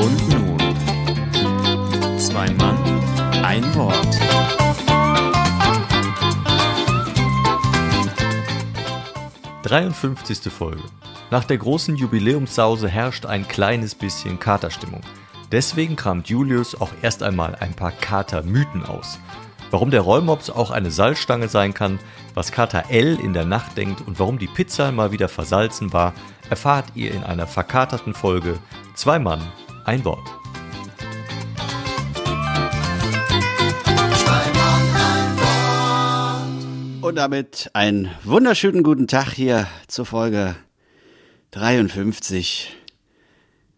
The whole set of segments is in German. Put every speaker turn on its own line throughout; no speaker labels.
Und nun, zwei Mann, ein Wort.
Dreiundfünfzigste Folge. Nach der großen Jubiläumssause herrscht ein kleines bisschen Katerstimmung. Deswegen kramt Julius auch erst einmal ein paar Katermythen aus. Warum der Rollmops auch eine Salzstange sein kann, was Kater L in der Nacht denkt und warum die Pizza mal wieder versalzen war, erfahrt ihr in einer verkaterten Folge Zwei Mann, ein Wort.
Und damit einen wunderschönen guten Tag hier zur Folge 53.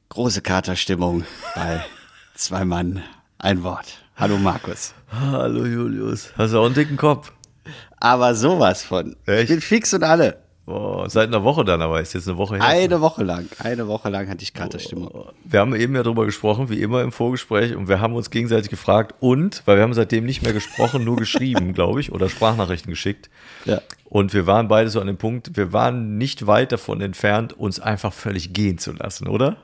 Große Katerstimmung bei Zwei Mann, ein Wort. Hallo Markus.
Hallo Julius. Hast du auch einen dicken Kopf?
Aber sowas von.
Echt?
Ich bin fix und alle.
Boah, seit einer Woche dann, aber ist jetzt eine Woche her.
Eine Woche lang. Eine Woche lang hatte ich Katerstimmung.
Wir haben eben ja darüber gesprochen, wie immer im Vorgespräch, und wir haben uns gegenseitig gefragt und, weil wir haben seitdem nicht mehr gesprochen, nur geschrieben, glaube ich, oder Sprachnachrichten geschickt.
Ja.
Und wir waren beide so an dem Punkt, wir waren nicht weit davon entfernt, uns einfach völlig gehen zu lassen, oder?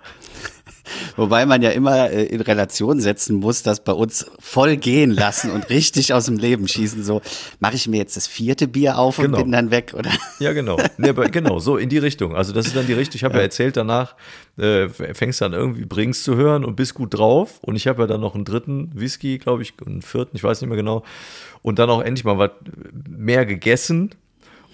Wobei man ja immer äh, in Relation setzen muss, dass bei uns voll gehen lassen und richtig aus dem Leben schießen. So, mache ich mir jetzt das vierte Bier auf und
Genau.
bin dann weg, oder?
Ja, genau. Nee, genau, so in die Richtung. Also das ist dann die Richtung. Ich habe ja. erzählt danach, äh, fängst dann irgendwie Brings zu hören und bist gut drauf. Und ich habe ja dann noch einen dritten Whisky, glaube ich, einen vierten, ich weiß nicht mehr genau. Und dann auch endlich mal was mehr gegessen.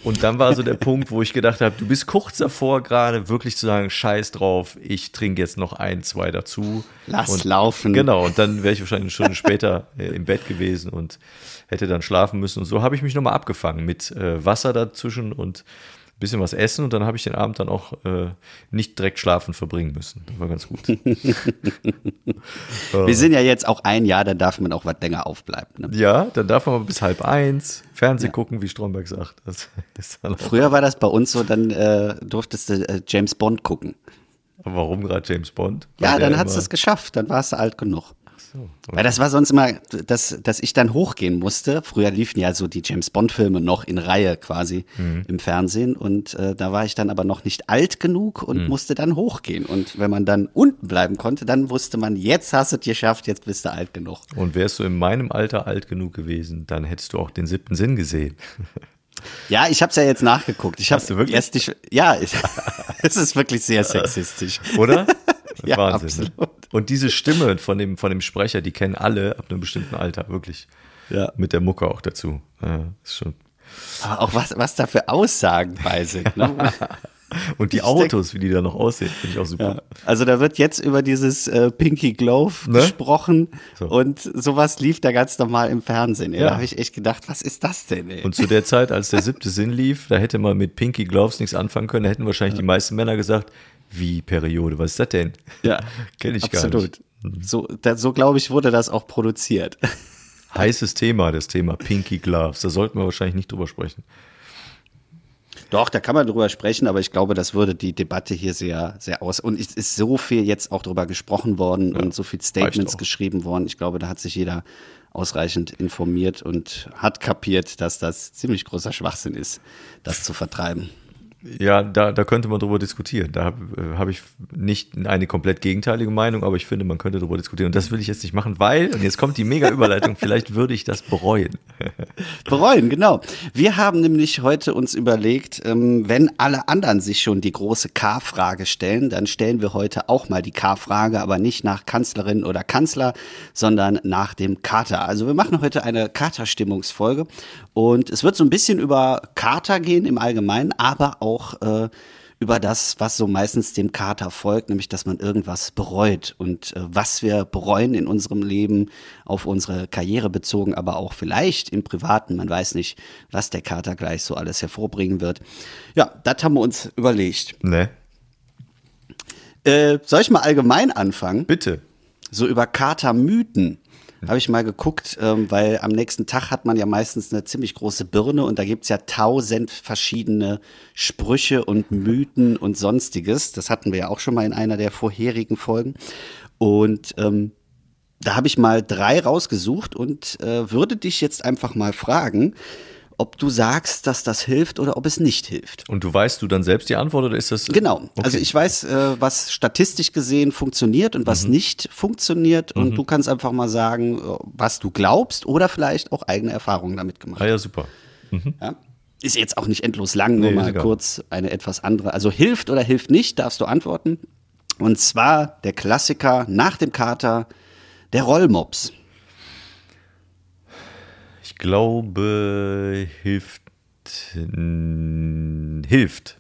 Und dann war so der Punkt, wo ich gedacht habe, du bist kurz davor gerade wirklich zu sagen, scheiß drauf, ich trinke jetzt noch ein, zwei dazu.
Lass
und,
laufen.
Genau, und dann wäre ich wahrscheinlich eine Stunde später äh, im Bett gewesen und hätte dann schlafen müssen. Und so habe ich mich nochmal abgefangen mit äh, Wasser dazwischen und bisschen was essen. Und dann habe ich den Abend dann auch äh, nicht direkt schlafen verbringen müssen. Das war ganz gut.
Wir sind ja jetzt auch ein Jahr, dann darf man auch was länger aufbleiben. Ne?
ja, dann darf man bis halb eins Fernsehen gucken, wie Stromberg sagt.
Früher war das bei uns so, dann äh, durftest du äh, James Bond gucken.
warum gerade James Bond? Weil
Ja, dann
immer-
es geschafft, dann warst du alt genug.
So,
Weil das war sonst immer, dass, dass ich dann hochgehen musste. Früher liefen ja so die James Bond-Filme noch in Reihe quasi
Mhm.
im Fernsehen. Und äh, da war ich dann aber noch nicht alt genug und
Mhm.
musste dann hochgehen. Und wenn man dann unten bleiben konnte, dann wusste man, jetzt hast du es geschafft, jetzt bist du alt genug.
Und wärst du in meinem Alter alt genug gewesen, dann hättest du auch den siebten Sinn gesehen.
Ja, ich habe es ja jetzt nachgeguckt. Ich
Hast du wirklich?
erst nicht. Ja, ich, es ist wirklich sehr sexistisch.
Oder?
Ja,
Wahnsinn. Ne? Und diese Stimme von dem, von dem Sprecher, die kennen alle ab einem bestimmten Alter, wirklich.
Ja.
Mit der Mucke auch dazu. Ja, ist schon.
Aber auch was, was da für Aussagen bei sind. Ne?
Und die
Ich
Autos, wie die da noch aussehen, finde ich auch super.
Ja. Also da wird jetzt über dieses äh, Pinky Glove
Ne?
gesprochen
So.
und sowas lief da ganz normal im Fernsehen. Ey.
Ja.
Da habe ich echt gedacht, was ist das denn? Ey?
Und zu der Zeit, als der siebte Sinn lief, da hätte man mit Pinky Gloves nichts anfangen können. Da hätten wahrscheinlich die meisten Männer gesagt, wie Periode, was ist das denn?
ja,
Kenn ich
absolut.
gar nicht.
So, da, so glaube ich, wurde das auch produziert.
Heißes Thema, das Thema Pinky Gloves. Da sollten wir wahrscheinlich nicht drüber sprechen.
Doch, da kann man drüber sprechen, aber ich glaube, das würde die Debatte hier sehr, sehr aus. Und es ist so viel jetzt auch drüber gesprochen worden und so viel Statements geschrieben worden. Ich glaube, da hat sich jeder ausreichend informiert und hat kapiert, dass das ziemlich großer Schwachsinn ist, das zu vertreiben.
Ja, da, da könnte man drüber diskutieren. Da habe äh, hab ich nicht eine komplett gegenteilige Meinung, aber ich finde, man könnte drüber diskutieren. Und das will ich jetzt nicht machen, weil, und jetzt kommt die mega Überleitung, vielleicht würde ich das bereuen.
Bereuen, genau. Wir haben nämlich heute uns überlegt, ähm, wenn alle anderen sich schon die große K-Frage stellen, dann stellen wir heute auch mal die K-Frage, aber nicht nach Kanzlerin oder Kanzler, sondern nach dem Kater. Also wir machen heute eine Kater-Stimmungsfolge und es wird so ein bisschen über Kater gehen im Allgemeinen, aber auch äh, über das, was so meistens dem Kater folgt, nämlich dass man irgendwas bereut und äh, was wir bereuen in unserem Leben auf unsere Karriere bezogen, aber auch vielleicht im Privaten. Man weiß nicht, was der Kater gleich so alles hervorbringen wird. Ja, das haben wir uns überlegt.
Ne?
Äh, soll ich mal allgemein anfangen?
Bitte.
So über Katermythen. Habe ich mal geguckt, ähm, weil am nächsten Tag hat man ja meistens eine ziemlich große Birne und da gibt's ja tausend verschiedene Sprüche und Mythen und sonstiges. Das hatten wir ja auch schon mal in einer der vorherigen Folgen. Und ähm, da habe ich mal drei rausgesucht und äh, würde dich jetzt einfach mal fragen, ob du sagst, dass das hilft oder ob es nicht hilft.
Und du weißt du dann selbst die Antwort oder ist das?
Genau.
Okay.
Also ich weiß, äh, was statistisch gesehen funktioniert und was
Mhm.
nicht funktioniert. Und du kannst einfach mal sagen, äh, was du glaubst oder vielleicht auch eigene Erfahrungen damit gemacht.
Ah ja, super.
Ja? Ist jetzt auch nicht endlos lang, nur
Nee,
mal
egal.
kurz eine etwas andere. Also hilft oder hilft nicht, darfst du antworten. Und zwar der Klassiker nach dem Kater, der Rollmops.
Ich glaube, hilft. Hilft.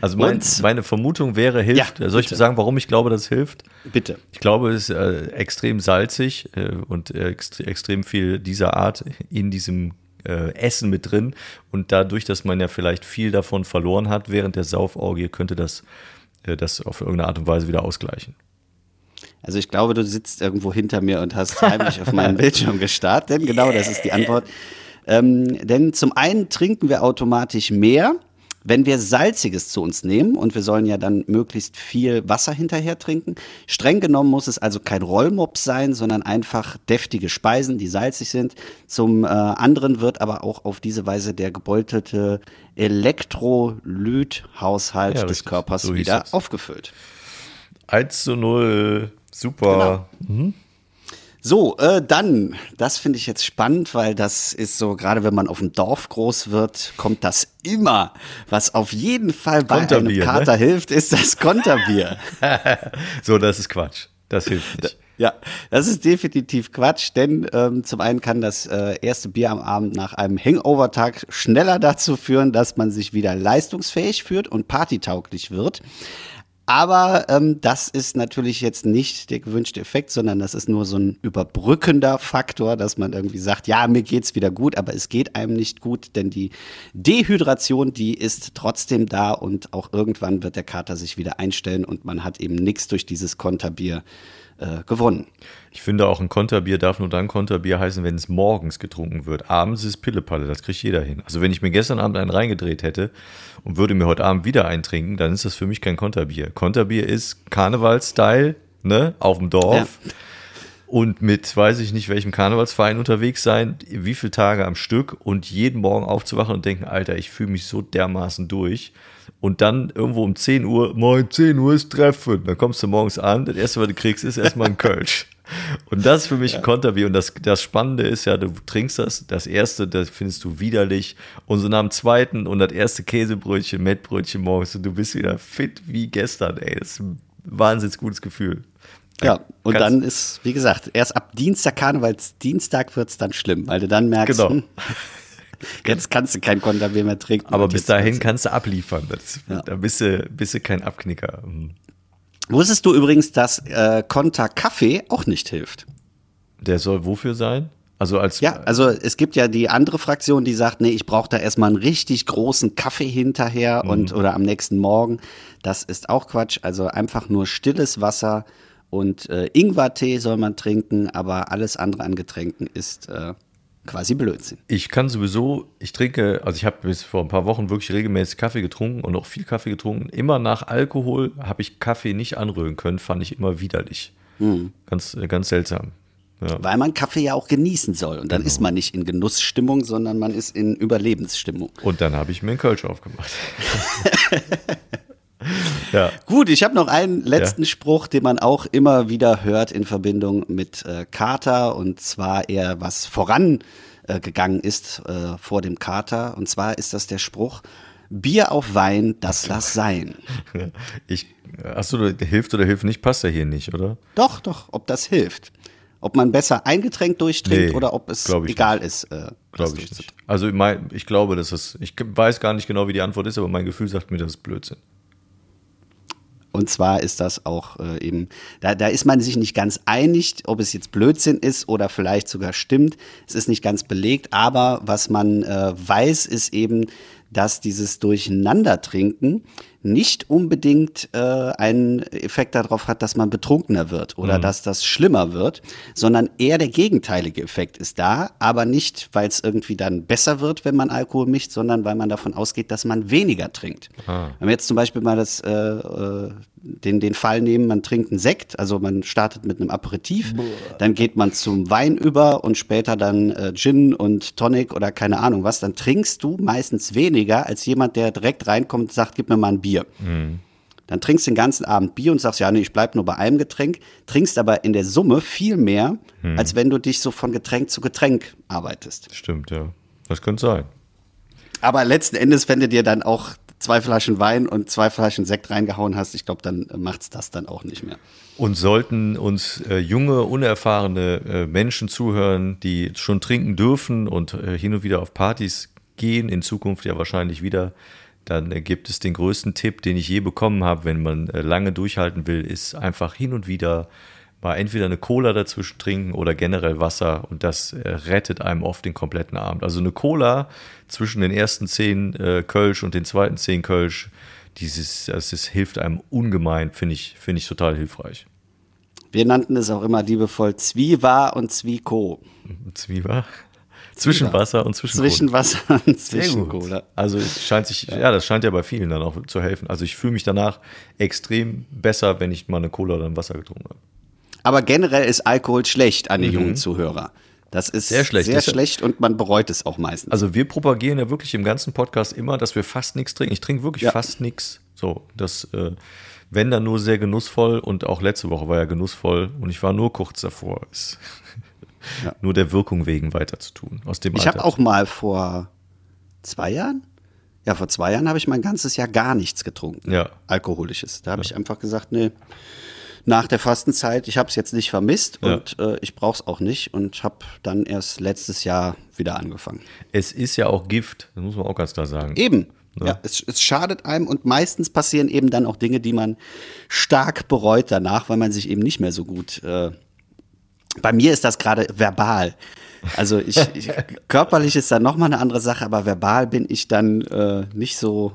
Also mein, meine Vermutung wäre, hilft.
Ja,
Soll ich
bitte.
sagen, warum ich glaube, dass es hilft?
Bitte.
Ich glaube, es ist äh, extrem salzig äh, und äh, ext extrem viel dieser Art in diesem äh, Essen mit drin. Und dadurch, dass man ja vielleicht viel davon verloren hat während der Saufauge, könnte das äh, das auf irgendeine Art und Weise wieder ausgleichen.
Also ich glaube, du sitzt irgendwo hinter mir und hast heimlich auf meinen Bildschirm gestarrt, denn genau das ist die Antwort. Ähm, denn zum einen trinken wir automatisch mehr, wenn wir Salziges zu uns nehmen und wir sollen ja dann möglichst viel Wasser hinterher trinken. Streng genommen muss es also kein Rollmops sein, sondern einfach deftige Speisen, die salzig sind. Zum äh, anderen wird aber auch auf diese Weise der gebeutelte Elektrolythaushalt
Ja,
des. Körpers
So
wieder aufgefüllt.
1 zu 0. Super.
So, äh, dann, das finde ich jetzt spannend, weil das ist so, gerade wenn man auf dem Dorf groß wird, kommt das immer. Was auf jeden Fall bei einem
ne?
Kater hilft, ist das Konterbier.
So, das ist Quatsch. Das hilft nicht.
ja, das ist definitiv Quatsch, denn ähm, zum einen kann das äh, erste Bier am Abend nach einem Hangover-Tag schneller dazu führen, dass man sich wieder leistungsfähig fühlt und partytauglich wird. Aber ähm, das ist natürlich jetzt nicht der gewünschte Effekt, sondern das ist nur so ein überbrückender Faktor, dass man irgendwie sagt, ja, mir geht's wieder gut, aber es geht einem nicht gut, denn die Dehydration, die ist trotzdem da und auch irgendwann wird der Kater sich wieder einstellen und man hat eben nichts durch dieses Konterbier äh, gewonnen.
Ich finde auch ein Konterbier darf nur dann Konterbier heißen, wenn es morgens getrunken wird. Abends ist Pillepalle, das kriegt jeder hin. Also wenn ich mir gestern Abend einen reingedreht hätte und würde mir heute Abend wieder einen trinken, dann ist das für mich kein Konterbier. Konterbier ist Karneval-Style, ne, auf dem Dorf. Und mit, weiß ich nicht, welchem Karnevalsverein unterwegs sein, wie viele Tage am Stück und jeden Morgen aufzuwachen und denken, Alter, ich fühle mich so dermaßen durch. Und dann irgendwo um 10 Uhr, moin, 10 Uhr ist Treffen. Dann kommst du morgens an, das erste, was du kriegst, ist erstmal ein Kölsch. Und das ist für mich ein Konterbier. Und das, das Spannende ist ja, du trinkst das, das erste, das findest du widerlich. Und so nach dem zweiten und das erste Käsebrötchen, Mettbrötchen morgens und du bist wieder fit wie gestern, ey. Das ist ein wahnsinnig gutes Gefühl.
Ja, und
Kannst-
dann ist, wie gesagt, erst ab Dienstag, Karnevalsdienstag wird's dann schlimm, weil du dann merkst,
Genau.
hm, jetzt kannst du kein Konterbier mehr trinken.
Aber bis dahin kannst du abliefern. Das, Da bist du, bist du kein Abknicker. Mhm.
Wusstest du übrigens, dass äh, Konter Kaffee auch nicht hilft?
Der soll wofür sein? Also als
Ja, also es gibt ja die andere Fraktion, die sagt, nee, ich brauche da erstmal einen richtig großen Kaffee hinterher
Mhm.
und oder am nächsten Morgen. Das ist auch Quatsch. Also einfach nur stilles Wasser und äh, Ingwertee soll man trinken, aber alles andere an Getränken ist äh, quasi Blödsinn.
ich kann sowieso, ich trinke, also ich habe bis vor ein paar Wochen wirklich regelmäßig Kaffee getrunken und auch viel Kaffee getrunken. Immer nach Alkohol habe ich Kaffee nicht anrühren können, fand ich immer widerlich.
Mhm.
Ganz, ganz seltsam. Ja.
Weil man Kaffee ja auch genießen soll. Und dann ist man nicht in Genussstimmung, sondern man ist in Überlebensstimmung.
Und dann habe ich mir einen Kölsch aufgemacht. ja,
Gut, ich habe noch einen letzten Spruch, den man auch immer wieder hört in Verbindung mit äh, Kater und zwar eher was voran äh, gegangen ist äh, vor dem Kater. Und zwar ist das der Spruch, Bier auf Wein, das lass sein.
ich, achso, hilft oder hilft nicht, passt ja hier nicht, oder?
Doch, doch, ob das hilft. Ob man besser ein Getränk durchtrinkt
Nee,
oder ob es egal
nicht.
ist. Äh,
Glaube ich nicht. Also mein, ich glaube, dass es, ich weiß gar nicht genau, wie die Antwort ist, aber mein Gefühl sagt mir, das ist Blödsinn.
Und zwar ist das auch äh, eben, da, da ist man sich nicht ganz einig, ob es jetzt Blödsinn ist oder vielleicht sogar stimmt. Es ist nicht ganz belegt, aber was man äh, weiß, ist eben, dass dieses Durcheinandertrinken nicht unbedingt äh, einen Effekt darauf hat, dass man betrunkener wird oder dass das schlimmer wird, sondern eher der gegenteilige Effekt ist da, aber nicht, weil es irgendwie dann besser wird, wenn man Alkohol mischt, sondern weil man davon ausgeht, dass man weniger trinkt. Wenn man jetzt zum Beispiel mal das, äh, äh, den, den Fall nehmen, man trinkt einen Sekt, also man startet mit einem Aperitif, dann geht man zum Wein über und später dann äh, Gin und Tonic oder keine Ahnung was, dann trinkst du meistens weniger als jemand, der direkt reinkommt und sagt, gib mir mal ein Bier. Dann trinkst du den ganzen Abend Bier und sagst, ja, nee, ich bleib nur bei einem Getränk, trinkst aber in der Summe viel mehr, als wenn du dich so von Getränk zu Getränk arbeitest.
Stimmt, ja. Das könnte sein.
Aber letzten Endes, wenn du dir dann auch zwei Flaschen Wein und zwei Flaschen Sekt reingehauen hast, ich glaube, dann äh, macht's das dann auch nicht mehr.
Und sollten uns äh, junge, unerfahrene äh, Menschen zuhören, die schon trinken dürfen und äh, hin und wieder auf Partys gehen, in Zukunft ja wahrscheinlich wieder, dann äh, gibt es den größten Tipp, den ich je bekommen habe, wenn man äh, lange durchhalten will, ist einfach hin und wieder mal entweder eine Cola dazwischen trinken oder generell Wasser und das äh, rettet einem oft den kompletten Abend. Also eine Cola zwischen den ersten zehn äh, Kölsch und den zweiten zehn Kölsch, dieses, das ist, hilft einem ungemein, finde ich, finde ich total hilfreich.
Wir nannten es auch immer liebevoll Zwiewa und Zwieko.
Zwieber. Zwischen Wasser und zwischen
Zwischen Wasser und
Sehr
zwischen
gut.
Cola.
Also es scheint sich, ja. das scheint ja bei vielen dann auch zu helfen. Also ich fühle mich danach extrem besser, wenn ich mal eine Cola oder ein Wasser getrunken habe.
Aber generell ist Alkohol schlecht an die jungen Zuhörer. Das ist
Mhm. Sehr schlecht.
sehr schlecht und man bereut es auch meistens.
Also wir propagieren ja wirklich im ganzen Podcast immer, dass wir fast nichts trinken. Ich trinke wirklich
Ja.
fast nichts. So, das, äh, wenn dann nur sehr genussvoll und auch letzte Woche war ja genussvoll und ich war nur kurz davor, es
Ja.
nur der Wirkung wegen weiter zu tun. Aus dem
Ich habe auch mal vor zwei Jahren, ja, vor zwei Jahren habe ich mein ganzes Jahr gar nichts getrunken.
Ja.
Alkoholisches. Da habe ich einfach gesagt, nee, nach der Fastenzeit, ich habe es jetzt nicht vermisst
Ja.
und äh, ich brauche es auch nicht und habe dann erst letztes Jahr wieder angefangen.
Es ist ja auch Gift, das muss man auch ganz klar sagen.
Eben. Ja, es, es schadet einem und meistens passieren eben dann auch Dinge, die man stark bereut danach, weil man sich eben nicht mehr so gut. Äh, bei mir ist das gerade verbal. Also ich, ich körperlich ist dann nochmal eine andere Sache, aber verbal bin ich dann äh, nicht so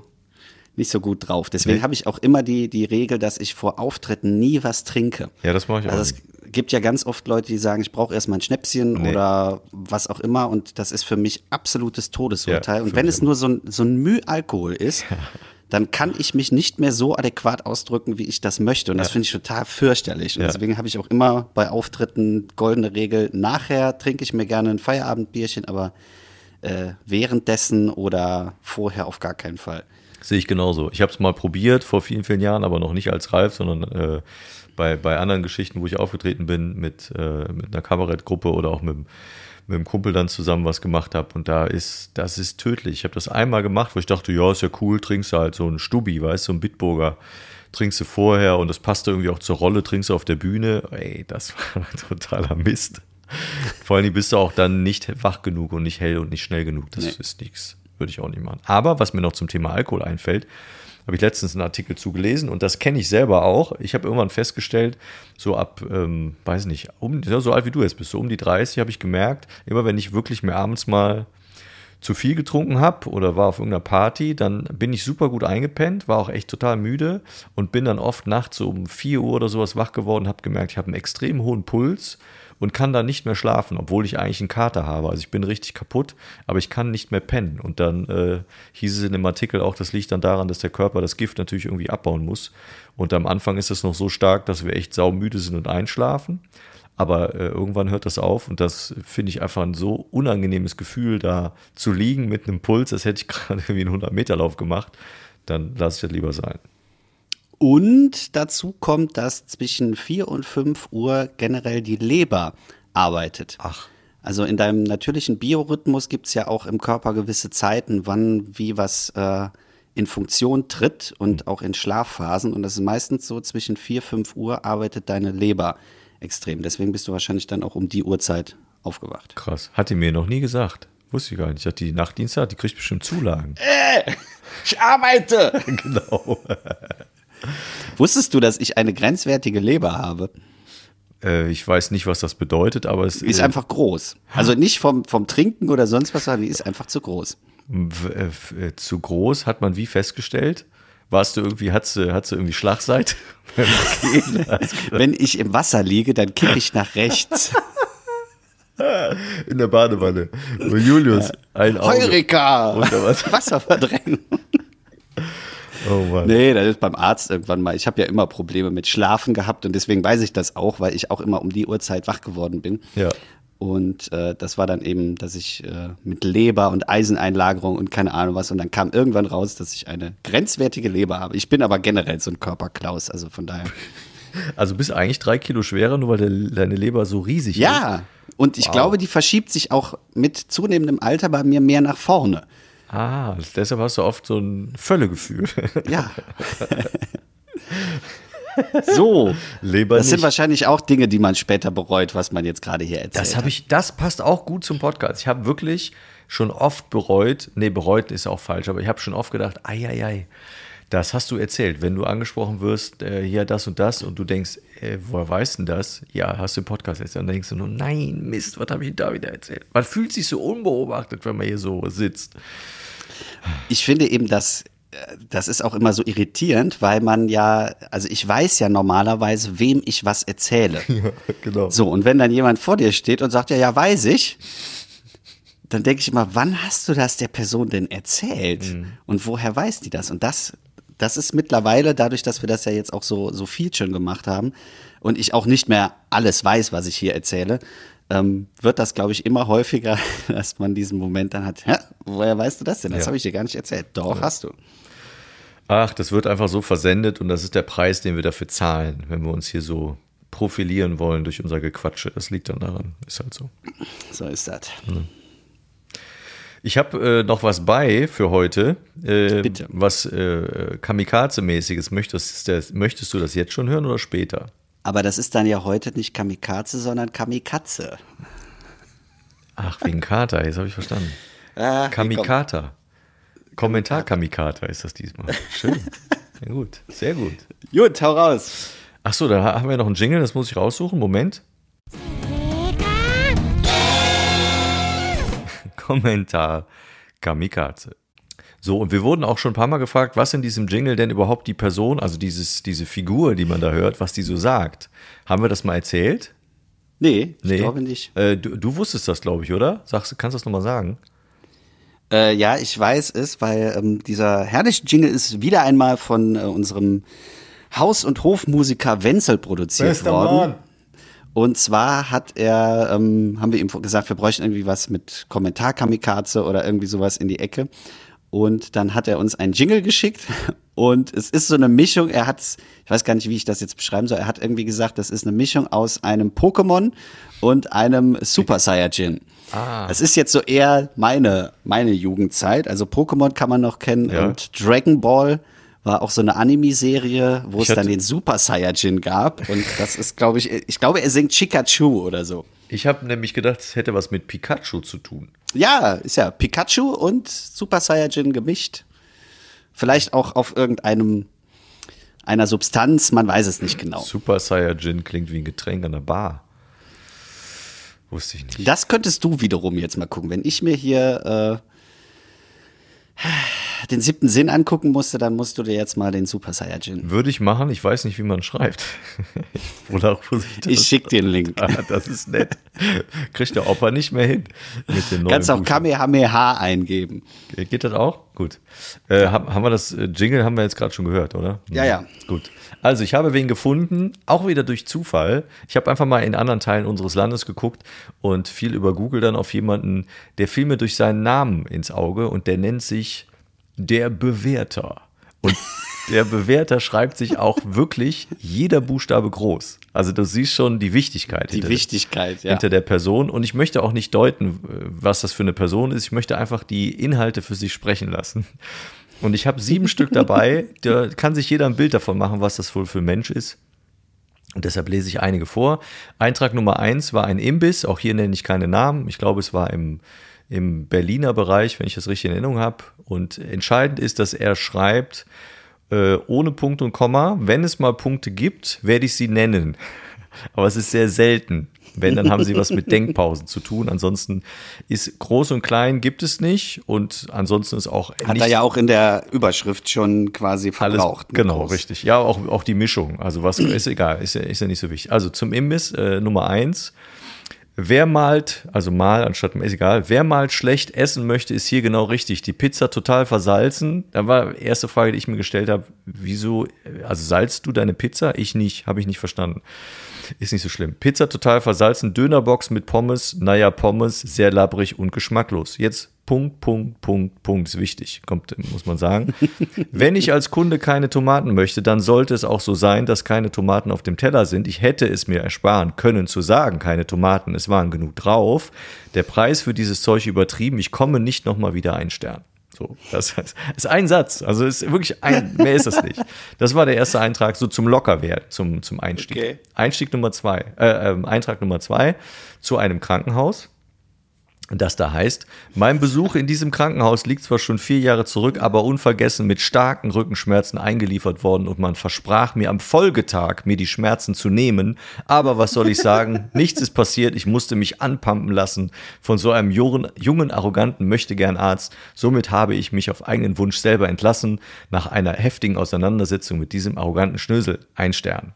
nicht so gut drauf. Deswegen
Nee.
habe ich auch immer die die Regel, dass ich vor Auftritten nie was trinke.
Ja, das mache ich auch.
Also es gibt ja ganz oft Leute, die sagen, ich brauche erstmal ein Schnäpschen
Nee.
oder was auch immer und das ist für mich absolutes Todesurteil.
Ja,
und wenn es nur so ein, so ein Müh Alkohol ist, dann kann ich mich nicht mehr so adäquat ausdrücken, wie ich das möchte. Und das
Ja.
finde ich total fürchterlich. Und
Ja.
deswegen habe ich auch immer bei Auftritten goldene Regel. Nachher trinke ich mir gerne ein Feierabendbierchen, aber äh, währenddessen oder vorher auf gar keinen Fall.
Sehe ich genauso. Ich habe es mal probiert vor vielen, vielen Jahren, aber noch nicht als Ralf, sondern äh, bei, bei anderen Geschichten, wo ich aufgetreten bin, mit, äh, mit einer Kabarettgruppe oder auch mit, dem- mit einem Kumpel dann zusammen was gemacht habe. Und da ist, das ist tödlich. Ich habe das einmal gemacht, wo ich dachte, ja, ist ja cool, trinkst du halt so einen Stubi, weißt du, so einen Bitburger. Trinkst du vorher und das passte irgendwie auch zur Rolle, trinkst du auf der Bühne. Ey, das war totaler Mist. Vor allem bist du auch dann nicht wach genug und nicht hell und nicht schnell genug. Das
Nee.
ist nichts. Würde ich auch nicht machen. Aber was mir noch zum Thema Alkohol einfällt, habe ich letztens einen Artikel zugelesen und das kenne ich selber auch. Ich habe irgendwann festgestellt, so ab, ähm, weiß nicht, um, so alt wie du jetzt bist, so um die 30 habe ich gemerkt, immer wenn ich wirklich mir abends mal zu viel getrunken habe oder war auf irgendeiner Party, dann bin ich super gut eingepennt, war auch echt total müde und bin dann oft nachts so um 4 Uhr oder sowas wach geworden, habe gemerkt, ich habe einen extrem hohen Puls und kann dann nicht mehr schlafen, obwohl ich eigentlich einen Kater habe. Also ich bin richtig kaputt, aber ich kann nicht mehr pennen. Und dann äh, hieß es in dem Artikel auch, das liegt dann daran, dass der Körper das Gift natürlich irgendwie abbauen muss. Und am Anfang ist es noch so stark, dass wir echt saumüde sind und einschlafen. Aber äh, irgendwann hört das auf und das finde ich einfach ein so unangenehmes Gefühl, da zu liegen mit einem Puls, als hätte ich gerade irgendwie einen 100-Meter-Lauf gemacht. Dann lasse ich das lieber sein.
Und dazu kommt, dass zwischen 4 und 5 Uhr generell die Leber arbeitet.
Ach.
Also in deinem natürlichen Biorhythmus gibt es ja auch im Körper gewisse Zeiten, wann wie was äh, in Funktion tritt und auch in Schlafphasen. Und das ist meistens so, zwischen 4, 5 Uhr arbeitet deine Leber extrem. Deswegen bist du wahrscheinlich dann auch um die Uhrzeit aufgewacht.
Krass. Hat die mir noch nie gesagt. Wusste ich gar nicht. Ich dachte, die Nachtdienste hat, die kriegt bestimmt Zulagen.
Ich arbeite!
genau.
Wusstest du, dass ich eine grenzwertige Leber habe?
Äh, ich weiß nicht, was das bedeutet, aber es
ist
äh,
einfach groß. Also nicht vom, vom Trinken oder sonst was, sondern die ist einfach zu groß.
äh, äh, zu groß, hat man wie festgestellt. Warst du irgendwie, hattest du, hattest du irgendwie Schlagseite?
Wenn ich im Wasser liege, dann kippe ich nach rechts.
In der Badewanne. Julius ein Auge.
Heureka!
Oder was? Oh Mann.
Nee, das ist beim Arzt irgendwann mal. Ich habe ja immer Probleme mit Schlafen gehabt und deswegen weiß ich das auch, weil ich auch immer um die Uhrzeit wach geworden bin.
Ja.
Und äh, das war dann eben, dass ich äh, mit Leber und Eiseneinlagerung und keine Ahnung was. Und dann kam irgendwann raus, dass ich eine grenzwertige Leber habe. Ich bin aber generell so ein Körperklaus, also von daher.
Also bist eigentlich drei Kilo schwerer, nur weil de deine Leber so riesig ist.
Ja, und ich
Wow.
glaube, die verschiebt sich auch mit zunehmendem Alter bei mir mehr nach vorne.
Ah, deshalb hast du oft so ein Völlegefühl.
Ja. so.
Leber
Das sind wahrscheinlich auch Dinge, die man später bereut, was man jetzt gerade hier erzählt.
Das habe ich, das passt auch gut zum Podcast. Ich habe wirklich schon oft bereut, nee, bereut ist auch falsch, aber ich habe schon oft gedacht, ei, ei, ei, das hast du erzählt. Wenn du angesprochen wirst, äh, hier das und das und du denkst, äh, woher weißt denn das? Ja, hast du im Podcast erzählt. Und dann denkst du nur, nein, Mist, was habe ich da wieder erzählt? Man fühlt sich so unbeobachtet, wenn man hier so sitzt.
ich finde eben, dass äh, das ist auch immer so irritierend, weil man ja, also ich weiß ja normalerweise, wem ich was erzähle.
genau.
So, und wenn dann jemand vor dir steht und sagt, ja, ja, weiß ich, dann denke ich immer, wann hast du das der Person denn erzählt? Und woher weiß die das? Und das, das ist mittlerweile, dadurch, dass wir das ja jetzt auch so, so viel schon gemacht haben und ich auch nicht mehr alles weiß, was ich hier erzähle, ähm, wird das, glaube ich, immer häufiger, dass man diesen Moment dann hat, Hä, woher weißt du das denn? Das
Ja.
habe ich dir gar nicht erzählt. Doch, hast du.
Ach, das wird einfach so versendet und das ist der Preis, den wir dafür zahlen, wenn wir uns hier so profilieren wollen durch unser Gequatsche. Das liegt dann daran. Ist halt so.
So ist das.
Ich habe äh, noch was bei für heute. Äh,
Bitte.
Was äh, Kamikaze-mäßiges. Möchtest, das, möchtest du das jetzt schon hören oder später?
Aber das ist dann ja heute nicht Kamikaze, sondern Kamikaze.
Ach, wegen Kater, jetzt habe ich verstanden.
Ah,
Kamikata. Kommentar Kamikata ist das diesmal. Schön. Ja, gut, sehr gut.
Gut, hau raus.
Ach so, da haben wir noch einen Jingle, das muss ich raussuchen. Moment. Kommentar Kamikaze. So, und wir wurden auch schon ein paar Mal gefragt, was in diesem Jingle denn überhaupt die Person, also dieses, diese Figur, die man da hört, was die so sagt. Haben wir das mal erzählt?
Nee, ich glaube nicht.
Äh, du, du wusstest das, glaube ich, oder? Sagst, kannst du das nochmal sagen?
Äh, ja, ich weiß es, weil ähm, dieser herrliche Jingle ist wieder einmal von äh, unserem Haus- und Hofmusiker Wenzel produziert worden. Und zwar hat er, ähm, haben wir ihm gesagt, wir bräuchten irgendwie was mit Kommentar-Kamikaze oder irgendwie sowas in die Ecke. Und dann hat er uns einen Jingle geschickt und es ist so eine Mischung, er hat, ich weiß gar nicht, wie ich das jetzt beschreiben soll, er hat irgendwie gesagt, das ist eine Mischung aus einem Pokémon und einem Super Saiyajin.
Ah.
Es ist jetzt so eher meine, meine Jugendzeit. Also Pokémon kann man noch kennen
Ja.
und Dragon Ball war auch so eine Anime-Serie, wo
Ich
es dann den Super Saiyajin gab. Und das ist, glaube ich, ich glaube, er singt Chikachu oder so.
Ich habe nämlich gedacht, es hätte was mit Pikachu zu tun.
Ja, ist ja Pikachu und Super Saiyajin gemischt. Vielleicht auch auf irgendeinem einer Substanz, man weiß es nicht genau.
Super Saiyajin klingt wie ein Getränk an der Bar. Wusste ich nicht.
Das könntest du wiederum jetzt mal gucken. Wenn ich mir hier äh, den siebten Sinn angucken musste, dann musst du dir jetzt mal den Super Saiyajin.
Würde ich machen, ich weiß nicht, wie man schreibt. Muss ich?
Ich schick dir den Link.
Ah, das ist nett. Kriegt der Opa nicht mehr hin. Mit den neuen
Kannst auch. Kamehameha eingeben.
Geht das auch? Gut. Äh, haben, haben wir das äh, Jingle haben wir jetzt gerade schon gehört, oder?
Ja, ja.
Gut. Also ich habe wen gefunden, auch wieder durch Zufall. Ich habe einfach mal in anderen Teilen unseres Landes geguckt und viel über Google dann auf jemanden, der fiel mir durch seinen Namen ins Auge und der nennt sich der Bewerter. Und der Bewerter schreibt sich auch wirklich jeder Buchstabe groß. Also du siehst schon die Wichtigkeit.
Die
hinter-
Wichtigkeit, ja.
hinter der Person. Und ich möchte auch nicht deuten, äh, was das für eine Person ist. Ich möchte einfach die Inhalte für sich sprechen lassen. Und ich habe sieben Stück dabei. Da kann sich jeder ein Bild davon machen, was das wohl für ein Mensch ist. Und deshalb lese ich einige vor. Eintrag Nummer eins war ein Imbiss. Auch hier nenne ich keine Namen. Ich glaube, es war im, im Berliner Bereich, wenn ich das richtig in Erinnerung habe. Und entscheidend ist, dass er schreibt, äh, ohne Punkt und Komma. Wenn es mal Punkte gibt, werde ich sie nennen. Aber es ist sehr selten. Wenn, dann haben sie was mit Denkpausen zu tun. Ansonsten ist groß und klein gibt es nicht. Und ansonsten ist auch
Hat er ja auch in der Überschrift schon quasi
alles,
verbraucht. ne,
genau,
groß.
richtig. Ja, auch, auch die Mischung. Also was ist egal, ist ja, ist ja nicht so wichtig. Also zum Imbiss äh, Nummer eins. Wer malt, also mal anstatt ist egal, wer mal schlecht essen möchte, ist hier genau richtig. Die Pizza total versalzen. Da war die erste Frage, die ich mir gestellt habe, wieso, also salzt du deine Pizza? Ich nicht, habe ich nicht verstanden. Ist nicht so schlimm. Pizza total versalzen, Dönerbox mit Pommes, naja, Pommes, sehr labbrig und geschmacklos. Jetzt Punkt, Punkt, Punkt, Punkt ist wichtig, kommt, muss man sagen. Wenn ich als Kunde keine Tomaten möchte, dann sollte es auch so sein, dass keine Tomaten auf dem Teller sind. Ich hätte es mir ersparen können zu sagen, keine Tomaten, es waren genug drauf. Der Preis für dieses Zeug übertrieben, ich komme nicht nochmal wieder ein Stern. So, das ist ein Satz. Also ist wirklich ein, mehr ist das nicht. Das war der erste Eintrag, so zum Lockerwert, zum, zum Einstieg. Okay. Einstieg Nummer zwei, äh, äh, Eintrag Nummer zwei zu einem Krankenhaus das da heißt, mein Besuch in diesem Krankenhaus liegt zwar schon vier Jahre zurück, aber unvergessen mit starken Rückenschmerzen eingeliefert worden und man versprach mir am Folgetag, mir die Schmerzen zu nehmen. Aber was soll ich sagen? Nichts ist passiert. Ich musste mich anpumpen lassen von so einem jungen, jungen arroganten Möchtegern Arzt. Somit habe ich mich auf eigenen Wunsch selber entlassen, nach einer heftigen Auseinandersetzung mit diesem arroganten Schnösel. Ein Stern.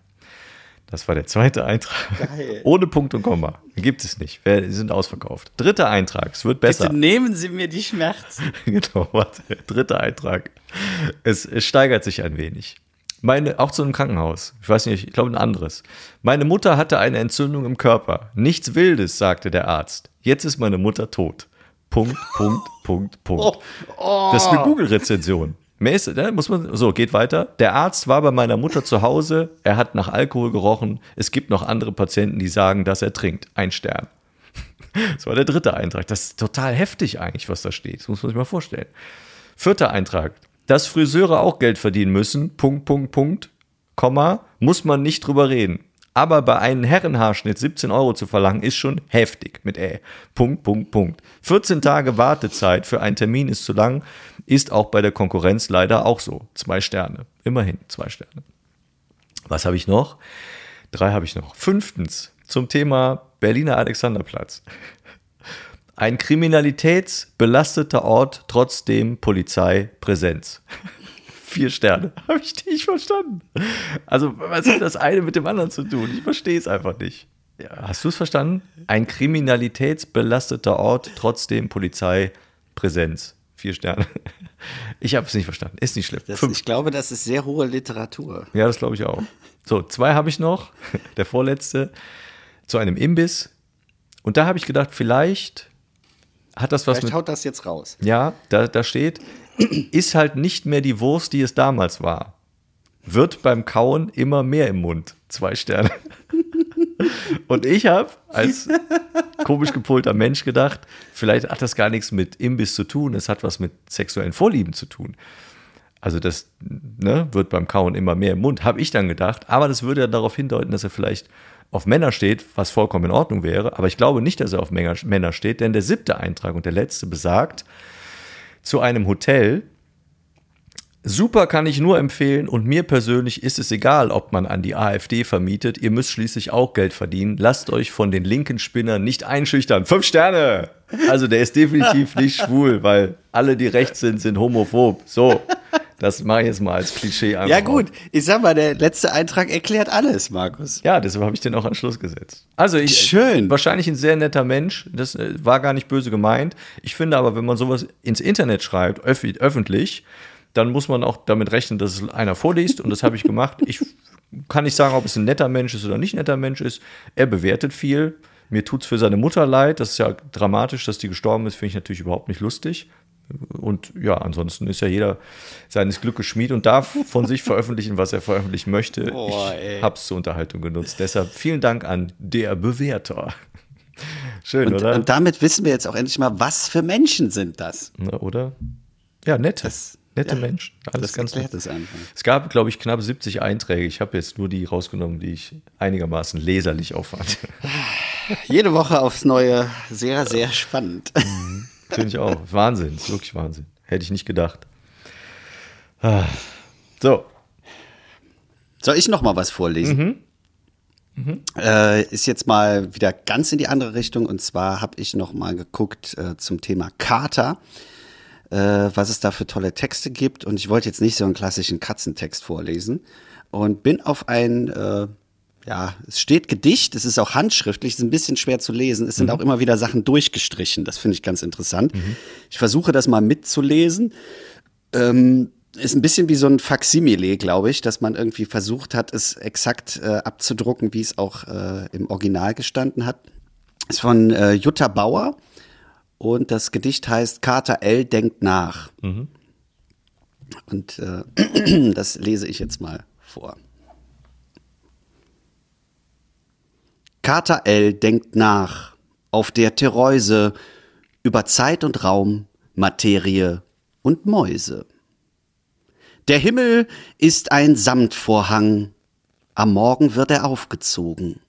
Das war der zweite Eintrag. Geil. Ohne Punkt und Komma. Gibt es nicht. Wir sind ausverkauft. Dritter Eintrag. Es wird besser.
Bitte nehmen Sie mir die Schmerzen.
genau, warte. Dritter Eintrag. Es, es steigert sich ein wenig. Meine, auch zu einem Krankenhaus. Ich weiß nicht, ich glaube ein anderes. Meine Mutter hatte eine Entzündung im Körper. Nichts Wildes, sagte der Arzt. Jetzt ist meine Mutter tot. Punkt, Punkt, Punkt, Punkt. Oh, oh. Das ist eine Google-Rezension. Mehr ne, muss man, so, geht weiter. Der Arzt war bei meiner Mutter zu Hause. Er hat nach Alkohol gerochen. Es gibt noch andere Patienten, die sagen, dass er trinkt. Ein Stern. Das war der dritte Eintrag. Das ist total heftig eigentlich, was da steht. Das muss man sich mal vorstellen. Vierter Eintrag. Dass Friseure auch Geld verdienen müssen. Punkt, Punkt, Punkt. Komma. Muss man nicht drüber reden. Aber bei einem Herrenhaarschnitt 17 Euro zu verlangen, ist schon heftig mit Ä. Punkt, Punkt, Punkt. 14 Tage Wartezeit für einen Termin ist zu lang, ist auch bei der Konkurrenz leider auch so. Zwei Sterne. Immerhin zwei Sterne. Was habe ich noch? Drei habe ich noch. Fünftens zum Thema Berliner Alexanderplatz. Ein kriminalitätsbelasteter Ort, trotzdem Polizeipräsenz vier Sterne. Habe ich nicht verstanden. Also, was hat das eine mit dem anderen zu tun? Ich verstehe es einfach nicht. Ja, hast du es verstanden? Ein kriminalitätsbelasteter Ort, trotzdem Polizeipräsenz. Vier Sterne. Ich habe es nicht verstanden. Ist nicht schlimm.
Das, ich glaube, das ist sehr hohe Literatur.
Ja, das glaube ich auch. So, zwei habe ich noch. Der vorletzte. Zu einem Imbiss. Und da habe ich gedacht, vielleicht hat das was
vielleicht mit. haut das jetzt raus.
Ja, da, da steht, ist halt nicht mehr die Wurst, die es damals war. Wird beim Kauen immer mehr im Mund. Zwei Sterne. Und ich habe als komisch gepolter Mensch gedacht, vielleicht hat das gar nichts mit Imbiss zu tun, es hat was mit sexuellen Vorlieben zu tun. Also das ne, wird beim Kauen immer mehr im Mund, habe ich dann gedacht. Aber das würde ja darauf hindeuten, dass er vielleicht auf Männer steht, was vollkommen in Ordnung wäre. Aber ich glaube nicht, dass er auf Männer steht, denn der siebte Eintrag und der letzte besagt, zu einem Hotel. Super kann ich nur empfehlen und mir persönlich ist es egal, ob man an die AfD vermietet. Ihr müsst schließlich auch Geld verdienen. Lasst euch von den linken Spinnern nicht einschüchtern. Fünf Sterne! Also der ist definitiv nicht schwul, weil alle, die rechts sind, sind homophob. So. Das mache ich jetzt mal als Klischee
einfach. Ja, gut. Auf. Ich sag mal, der letzte Eintrag erklärt alles, Markus.
Ja, deshalb habe ich den auch an Schluss gesetzt. Also, ich, Schön. wahrscheinlich ein sehr netter Mensch. Das äh, war gar nicht böse gemeint. Ich finde aber, wenn man sowas ins Internet schreibt, öff öffentlich, dann muss man auch damit rechnen, dass es einer vorliest. Und das habe ich gemacht. Ich kann nicht sagen, ob es ein netter Mensch ist oder nicht netter Mensch ist. Er bewertet viel. Mir tut es für seine Mutter leid. Das ist ja dramatisch, dass die gestorben ist, finde ich natürlich überhaupt nicht lustig. Und ja, ansonsten ist ja jeder seines Glückes Schmied und darf von sich veröffentlichen, was er veröffentlichen möchte. Boah, ich habe es zur Unterhaltung genutzt. Deshalb vielen Dank an der Bewerter.
Schön, und, oder? Und damit wissen wir jetzt auch endlich mal, was für Menschen sind das?
Na, oder? Ja, nette. Das, nette ja, Menschen. Alles ganz nett. Es, es gab, glaube ich, knapp 70 Einträge. Ich habe jetzt nur die rausgenommen, die ich einigermaßen leserlich auffand.
Jede Woche aufs Neue. Sehr, sehr spannend.
Mhm. Finde ich auch. Wahnsinn, ist wirklich Wahnsinn. Hätte ich nicht gedacht. Ah. So.
Soll ich noch mal was vorlesen? Mhm. Mhm. Äh, ist jetzt mal wieder ganz in die andere Richtung. Und zwar habe ich noch mal geguckt äh, zum Thema Kater, äh, was es da für tolle Texte gibt. Und ich wollte jetzt nicht so einen klassischen Katzentext vorlesen und bin auf einen äh, ja, es steht Gedicht, es ist auch handschriftlich, es ist ein bisschen schwer zu lesen. Es sind
Mhm.
auch immer wieder Sachen durchgestrichen. Das finde ich ganz interessant. Ich versuche das mal mitzulesen. Ähm, ist ein bisschen wie so ein Faksimile, glaube ich, dass man irgendwie versucht hat, es exakt äh, abzudrucken, wie es auch äh, im Original gestanden hat. Ist von äh, Jutta Bauer und das Gedicht heißt Kater L denkt nach. Und äh, das lese ich jetzt mal vor. Kater L denkt nach auf der Tereuse über Zeit und Raum, Materie und Mäuse. Der Himmel ist ein Samtvorhang, am Morgen wird er aufgezogen.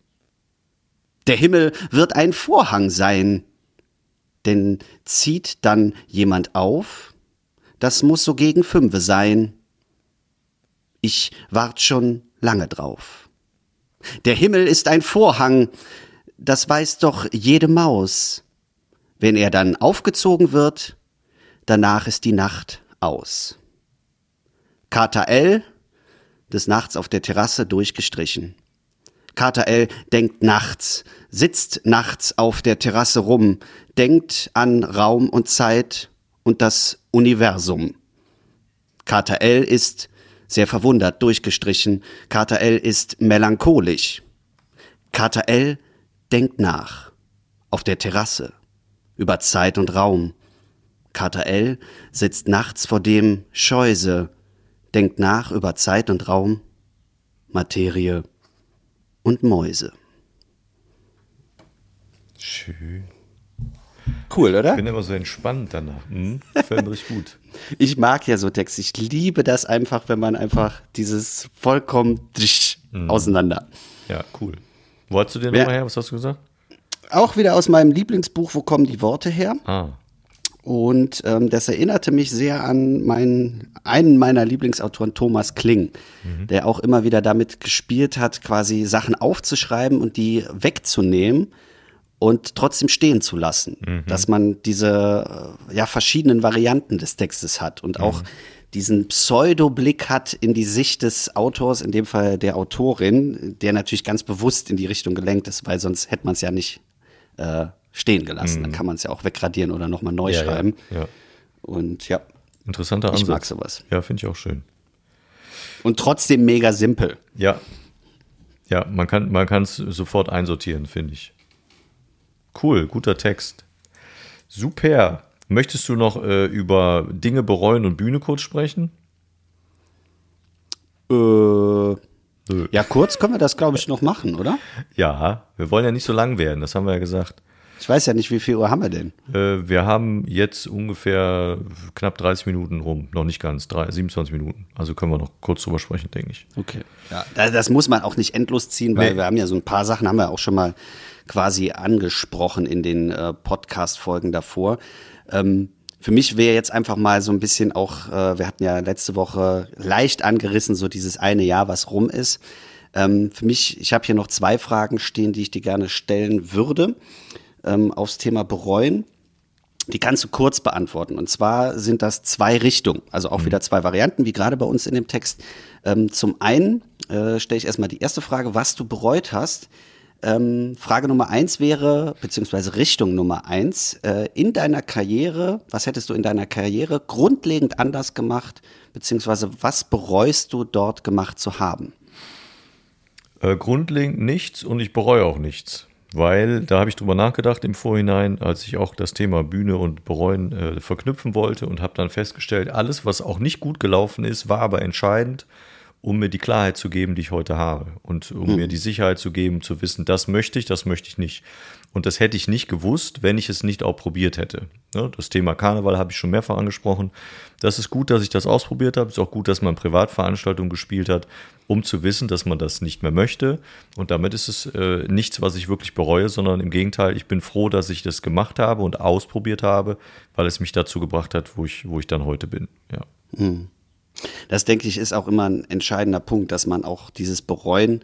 Der Himmel wird ein Vorhang sein, denn zieht dann jemand auf, das muss so gegen fünfe sein. Ich wart schon lange drauf. Der Himmel ist ein Vorhang, das weiß doch jede Maus. Wenn er dann aufgezogen wird, danach ist die Nacht aus. Kater L. des Nachts auf der Terrasse durchgestrichen. Kater L. denkt nachts, sitzt nachts auf der Terrasse rum, denkt an Raum und Zeit und das Universum. Kater L. ist sehr verwundert durchgestrichen. Kater L. ist melancholisch. Kater L. denkt nach. Auf der Terrasse. Über Zeit und Raum. Kater L. sitzt nachts vor dem Scheuse. Denkt nach über Zeit und Raum. Materie und Mäuse.
Schön.
Cool, oder?
Ich bin immer so entspannt danach. Hm? Fällt mir richtig gut.
Ich mag ja so Texte. Ich liebe das einfach, wenn man einfach dieses vollkommen drisch auseinander.
Ja, cool. Wo hast du den nochmal her? Was hast du gesagt?
Auch wieder aus meinem Lieblingsbuch, wo kommen die Worte her?
Ah,
Und ähm, das erinnerte mich sehr an meinen, einen meiner Lieblingsautoren, Thomas Kling, der auch immer wieder damit gespielt hat, quasi Sachen aufzuschreiben und die wegzunehmen und trotzdem stehen zu lassen. Dass man diese äh, ja, verschiedenen Varianten des Textes hat und auch diesen Pseudo-Blick hat in die Sicht des Autors, in dem Fall der Autorin, der natürlich ganz bewusst in die Richtung gelenkt ist, weil sonst hätte man es ja nicht äh, stehen gelassen. Dann kann man es ja auch wegradieren oder nochmal neu
ja,
schreiben.
Ja, ja.
Und ja,
Interessanter
ich
Ansatz.
mag sowas.
Ja, finde ich auch schön.
Und trotzdem mega simpel.
Ja. Ja, man kann man kann es sofort einsortieren, finde ich. Cool, guter Text. Super. Möchtest du noch äh, über Dinge bereuen und Bühne kurz sprechen?
Äh, ja, kurz können wir das, glaube ich, noch machen, oder?
Ja, wir wollen ja nicht so lang werden, das haben wir ja gesagt.
Ich weiß ja nicht, wie viel Uhr haben wir denn?
Äh, wir haben jetzt ungefähr knapp 30 Minuten rum, noch nicht ganz, drei, 27 Minuten. Also können wir noch kurz drüber sprechen, denke ich.
Okay. Ja, da- das muss man auch nicht endlos ziehen, weil
Nee.
wir haben ja so ein paar Sachen, haben wir auch schon mal quasi angesprochen in den äh, Podcast-Folgen davor. Ähm, für mich wäre jetzt einfach mal so ein bisschen auch, äh, wir hatten ja letzte Woche leicht angerissen, so dieses eine Jahr, was rum ist. Ähm, für mich, ich habe hier noch zwei Fragen stehen, die ich dir gerne stellen würde ähm, aufs Thema bereuen. Die kannst du kurz beantworten. Und zwar sind das zwei Richtungen, also auch wieder zwei Varianten, wie gerade bei uns in dem Text. Ähm, zum einen äh, stelle ich erstmal die erste Frage, was du bereut hast. Ähm, Frage Nummer eins wäre, beziehungsweise Richtung Nummer eins, äh, in deiner Karriere, was hättest du in deiner Karriere grundlegend anders gemacht, beziehungsweise was bereust du dort gemacht zu haben?
Äh, grundlegend nichts und ich bereue auch nichts. Weil da habe ich drüber nachgedacht im Vorhinein, als ich auch das Thema Bühne und Bereuen äh, verknüpfen wollte und habe dann festgestellt, alles, was auch nicht gut gelaufen ist, war aber entscheidend, um mir die Klarheit zu geben, die ich heute habe. Und um mir die Sicherheit zu geben, zu wissen, das möchte ich, das möchte ich nicht. Und das hätte ich nicht gewusst, wenn ich es nicht auch probiert hätte. Das Thema Karneval habe ich schon mehrfach angesprochen. Das ist gut, dass ich das ausprobiert habe. Es ist auch gut, dass man Privatveranstaltungen gespielt hat, um zu wissen, dass man das nicht mehr möchte. Und damit ist es äh, nichts, was ich wirklich bereue, sondern im Gegenteil, ich bin froh, dass ich das gemacht habe und ausprobiert habe, weil es mich dazu gebracht hat, wo ich, wo ich dann heute bin. Ja.
Das denke ich ist auch immer ein entscheidender Punkt, dass man auch dieses Bereuen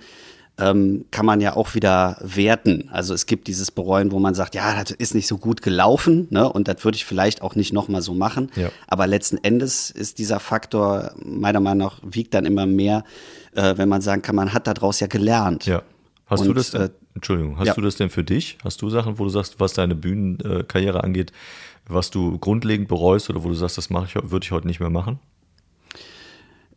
ähm, kann man ja auch wieder werten. Also es gibt dieses Bereuen, wo man sagt, ja, das ist nicht so gut gelaufen, ne? Und das würde ich vielleicht auch nicht nochmal so machen.
Ja.
Aber letzten Endes ist dieser Faktor meiner Meinung nach wiegt dann immer mehr, äh, wenn man sagen kann, man hat daraus ja gelernt.
Ja. Hast
Und,
du das denn,
äh,
Entschuldigung, hast
ja.
du das denn für dich? Hast du Sachen, wo du sagst, was deine Bühnenkarriere angeht, was du grundlegend bereust oder wo du sagst, das mache ich, würde ich heute nicht mehr machen?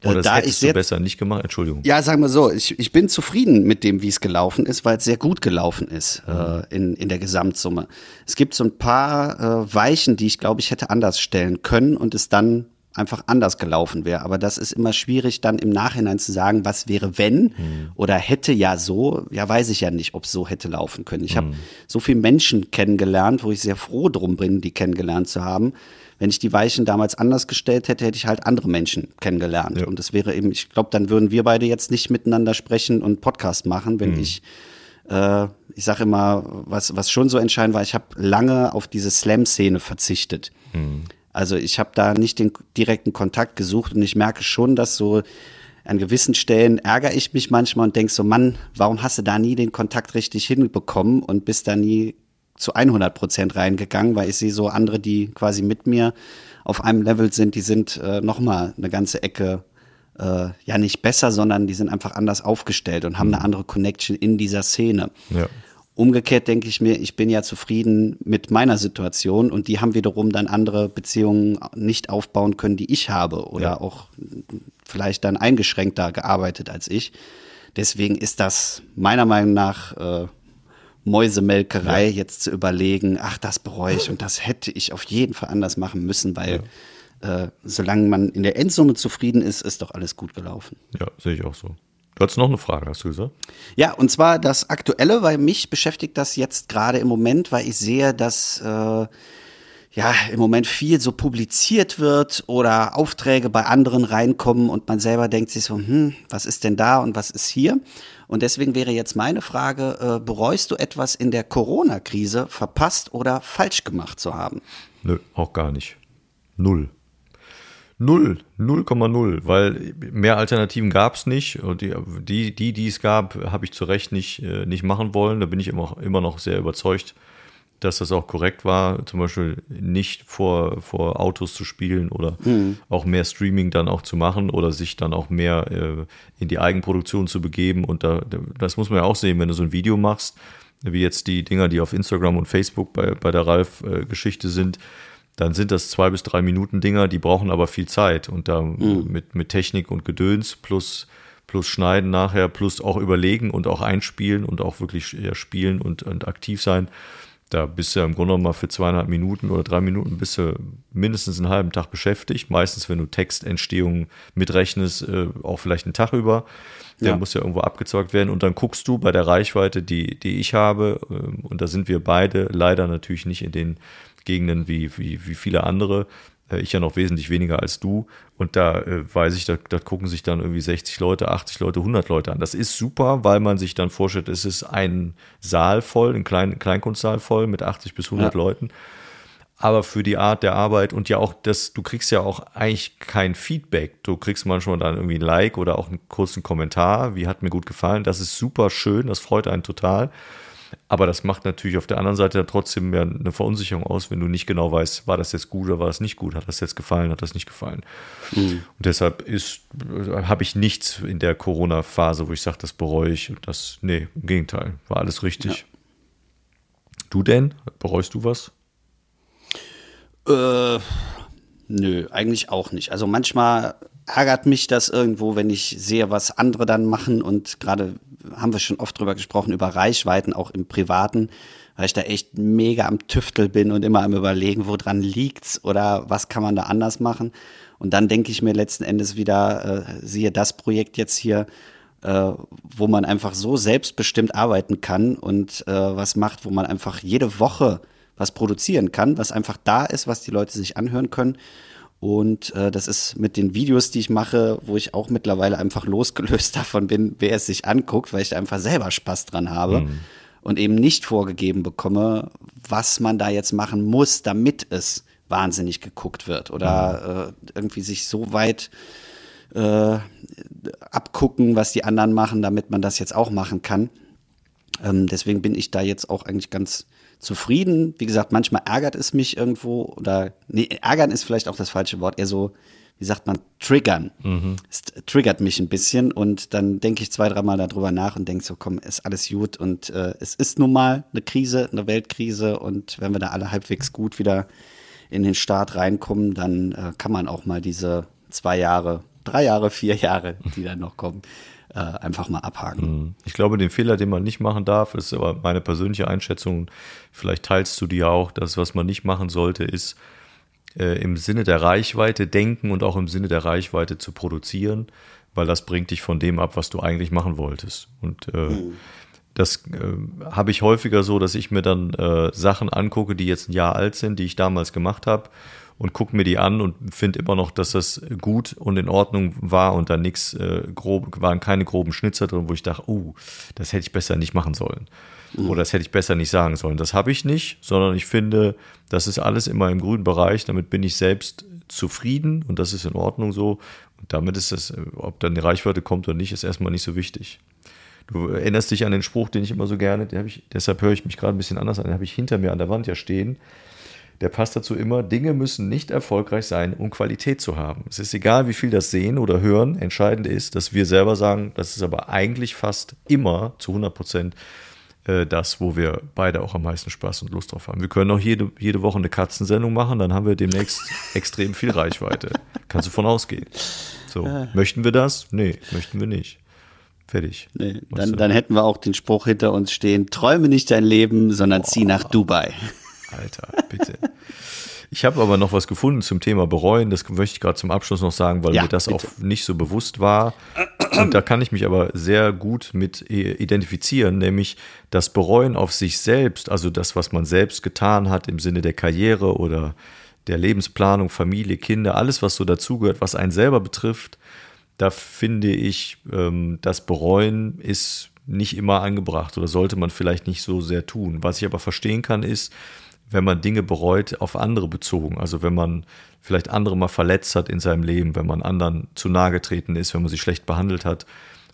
Oder das
da
hättest
ich
du
sehr-
besser nicht gemacht? Entschuldigung.
Ja, sagen wir so, ich, ich bin zufrieden mit dem, wie es gelaufen ist, weil es sehr gut gelaufen ist äh, in, in der Gesamtsumme. Es gibt so ein paar äh, Weichen, die ich glaube, ich hätte anders stellen können und es dann einfach anders gelaufen wäre. Aber das ist immer schwierig, dann im Nachhinein zu sagen, was wäre, wenn oder hätte ja so. Ja, weiß ich ja nicht, ob es so hätte laufen können. Ich habe so viele Menschen kennengelernt, wo ich sehr froh drum bin, die kennengelernt zu haben. Wenn ich die Weichen damals anders gestellt hätte, hätte ich halt andere Menschen kennengelernt.
Ja.
Und das wäre eben, ich glaube, dann würden wir beide jetzt nicht miteinander sprechen und Podcast machen, wenn ich, äh, ich sage immer, was, was schon so entscheidend war, ich habe lange auf diese Slam-Szene verzichtet. Also ich habe da nicht den direkten Kontakt gesucht und ich merke schon, dass so an gewissen Stellen ärgere ich mich manchmal und denke so, Mann, warum hast du da nie den Kontakt richtig hinbekommen und bist da nie zu 100 Prozent reingegangen, weil ich sehe so andere, die quasi mit mir auf einem Level sind, die sind äh, noch mal eine ganze Ecke äh, ja nicht besser, sondern die sind einfach anders aufgestellt und haben eine andere Connection in dieser Szene.
Ja.
Umgekehrt denke ich mir, ich bin ja zufrieden mit meiner Situation und die haben wiederum dann andere Beziehungen nicht aufbauen können, die ich habe oder
Ja.
auch vielleicht dann eingeschränkter gearbeitet als ich. Deswegen ist das meiner Meinung nach äh, Mäusemelkerei, jetzt zu überlegen, ach, das bereue ich und das hätte ich auf jeden Fall anders machen müssen, weil äh, solange man in der Endsumme zufrieden ist, ist doch alles gut gelaufen.
Ja, sehe ich auch so. Du hattest noch eine Frage, hast du gesagt?
Ja, und zwar das Aktuelle, weil mich beschäftigt das jetzt gerade im Moment, weil ich sehe, dass äh, ja im Moment viel so publiziert wird oder Aufträge bei anderen reinkommen und man selber denkt sich so, hm, was ist denn da und was ist hier? Und deswegen wäre jetzt meine Frage, äh, bereust du etwas in der Corona-Krise verpasst oder falsch gemacht zu haben?
Nö, auch gar nicht. Null. Null, 0,0, weil mehr Alternativen gab es nicht. Und die, die, die, es gab, habe ich zu Recht nicht, äh, nicht machen wollen. Da bin ich immer, immer noch sehr überzeugt, dass das auch korrekt war. Zum Beispiel nicht vor, vor Autos zu spielen oder auch mehr Streaming dann auch zu machen oder sich dann auch mehr äh, in die Eigenproduktion zu begeben. Und da, das muss man ja auch sehen, wenn du so ein Video machst, wie jetzt die Dinger, die auf Instagram und Facebook bei, bei der Ralf-Geschichte sind, dann sind das zwei bis drei Minuten Dinger, die brauchen aber viel Zeit und da mit, mit Technik und Gedöns plus, plus Schneiden nachher, plus auch überlegen und auch einspielen und auch wirklich ja, spielen und, und aktiv sein. Da bist du ja im Grunde genommen mal für zweieinhalb Minuten oder drei Minuten bist du mindestens einen halben Tag beschäftigt. Meistens, wenn du Textentstehung mitrechnest, äh, auch vielleicht einen Tag über. Der
Ja.
muss ja irgendwo abgezockt werden. Und dann guckst du bei der Reichweite, die, die ich habe, ähm, und da sind wir beide leider natürlich nicht in den Gegenden wie, wie, wie viele andere. Äh, Ich ja noch wesentlich weniger als du. Und da äh, weiß ich, da, da gucken sich dann irgendwie 60 Leute, 80 Leute, 100 Leute an. Das ist super, weil man sich dann vorstellt, es ist ein Saal voll, ein Klein, Kleinkunstsaal voll mit 80 bis 100
Ja.
Leuten. Aber für die Art der Arbeit und ja auch das, du kriegst ja auch eigentlich kein Feedback. Du kriegst manchmal dann irgendwie ein Like oder auch einen kurzen Kommentar. Wie hat mir gut gefallen. Das ist super schön. Das freut einen total. Aber das macht natürlich auf der anderen Seite trotzdem ja eine Verunsicherung aus, wenn du nicht genau weißt, war das jetzt gut oder war das nicht gut, hat das jetzt gefallen, hat das nicht gefallen. Und deshalb ist, habe ich nichts in der Corona-Phase, wo ich sage, das bereue ich. Und das, nee, im Gegenteil, war alles richtig. Du denn? Bereust du was?
Äh, nö, eigentlich auch nicht. Also manchmal ärgert mich das irgendwo, wenn ich sehe, was andere dann machen und gerade haben wir schon oft drüber gesprochen, über Reichweiten, auch im Privaten, weil ich da echt mega am Tüftel bin und immer am überlegen, woran liegt's oder was kann man da anders machen. Und dann denke ich mir letzten Endes wieder, äh, siehe das Projekt jetzt hier, äh, wo man einfach so selbstbestimmt arbeiten kann und äh, was macht, wo man einfach jede Woche was produzieren kann, was einfach da ist, was die Leute sich anhören können. Und äh, das ist mit den Videos, die ich mache, wo ich auch mittlerweile einfach losgelöst davon bin, wer es sich anguckt, weil ich da einfach selber Spaß dran habe und eben nicht vorgegeben bekomme, was man da jetzt machen muss, damit es wahnsinnig geguckt wird oder äh, irgendwie sich so weit äh, abgucken, was die anderen machen, damit man das jetzt auch machen kann. Ähm, deswegen bin ich da jetzt auch eigentlich ganz zufrieden. Wie gesagt, manchmal ärgert es mich irgendwo oder nee, ärgern ist vielleicht auch das falsche Wort, eher so wie sagt man, triggern. Es triggert mich ein bisschen und dann denke ich zwei, dreimal darüber nach und denke so, komm, ist alles gut und äh, es ist nun mal eine Krise, eine Weltkrise und wenn wir da alle halbwegs gut wieder in den Start reinkommen, dann äh, kann man auch mal diese zwei Jahre, drei Jahre, vier Jahre, die dann noch kommen, äh, einfach mal abhaken.
Ich glaube, den Fehler, den man nicht machen darf, ist aber meine persönliche Einschätzung, vielleicht teilst du die auch, das, was man nicht machen sollte, ist äh, im Sinne der Reichweite denken und auch im Sinne der Reichweite zu produzieren, weil das bringt dich von dem ab, was du eigentlich machen wolltest. Und äh, das äh, habe ich häufiger so, dass ich mir dann äh, Sachen angucke, die jetzt ein Jahr alt sind, die ich damals gemacht habe und gucke mir die an und finde immer noch, dass das gut und in Ordnung war und da nichts äh, grob, waren keine groben Schnitzer drin, wo ich dachte, oh, das hätte ich besser nicht machen sollen. Oder das hätte ich besser nicht sagen sollen. Das habe ich nicht, sondern ich finde, das ist alles immer im grünen Bereich. Damit bin ich selbst zufrieden und das ist in Ordnung so. Und damit ist es, äh, ob dann die Reichweite kommt oder nicht, ist erstmal nicht so wichtig. Du erinnerst dich an den Spruch, den ich immer so gerne, ich, deshalb höre ich mich gerade ein bisschen anders an, den habe ich hinter mir an der Wand ja stehen. Der passt dazu immer, Dinge müssen nicht erfolgreich sein, um Qualität zu haben. Es ist egal, wie viel das sehen oder hören. Entscheidend ist, dass wir selber sagen, das ist aber eigentlich fast immer zu 100 Prozent äh, das, wo wir beide auch am meisten Spaß und Lust drauf haben. Wir können auch jede, jede Woche eine Katzensendung machen, dann haben wir demnächst extrem viel Reichweite. Kannst du von ausgehen. So, möchten wir das? Nee, möchten wir nicht. Fertig.
Nee, dann, dann hätten wir auch den Spruch hinter uns stehen, träume nicht dein Leben, sondern zieh nach Dubai.
Alter, bitte. Ich habe aber noch was gefunden zum Thema bereuen. Das möchte ich gerade zum Abschluss noch sagen, weil
Ja,
mir das
bitte.
auch nicht so bewusst war. Und da kann ich mich aber sehr gut mit äh, identifizieren, nämlich das Bereuen auf sich selbst, also das, was man selbst getan hat im Sinne der Karriere oder der Lebensplanung, Familie, Kinder, alles, was so dazugehört, was einen selber betrifft. Da finde ich, ähm, das Bereuen ist nicht immer angebracht oder sollte man vielleicht nicht so sehr tun. Was ich aber verstehen kann, ist, wenn man Dinge bereut, auf andere bezogen. Also wenn man vielleicht andere mal verletzt hat in seinem Leben, wenn man anderen zu nahe getreten ist, wenn man sie schlecht behandelt hat.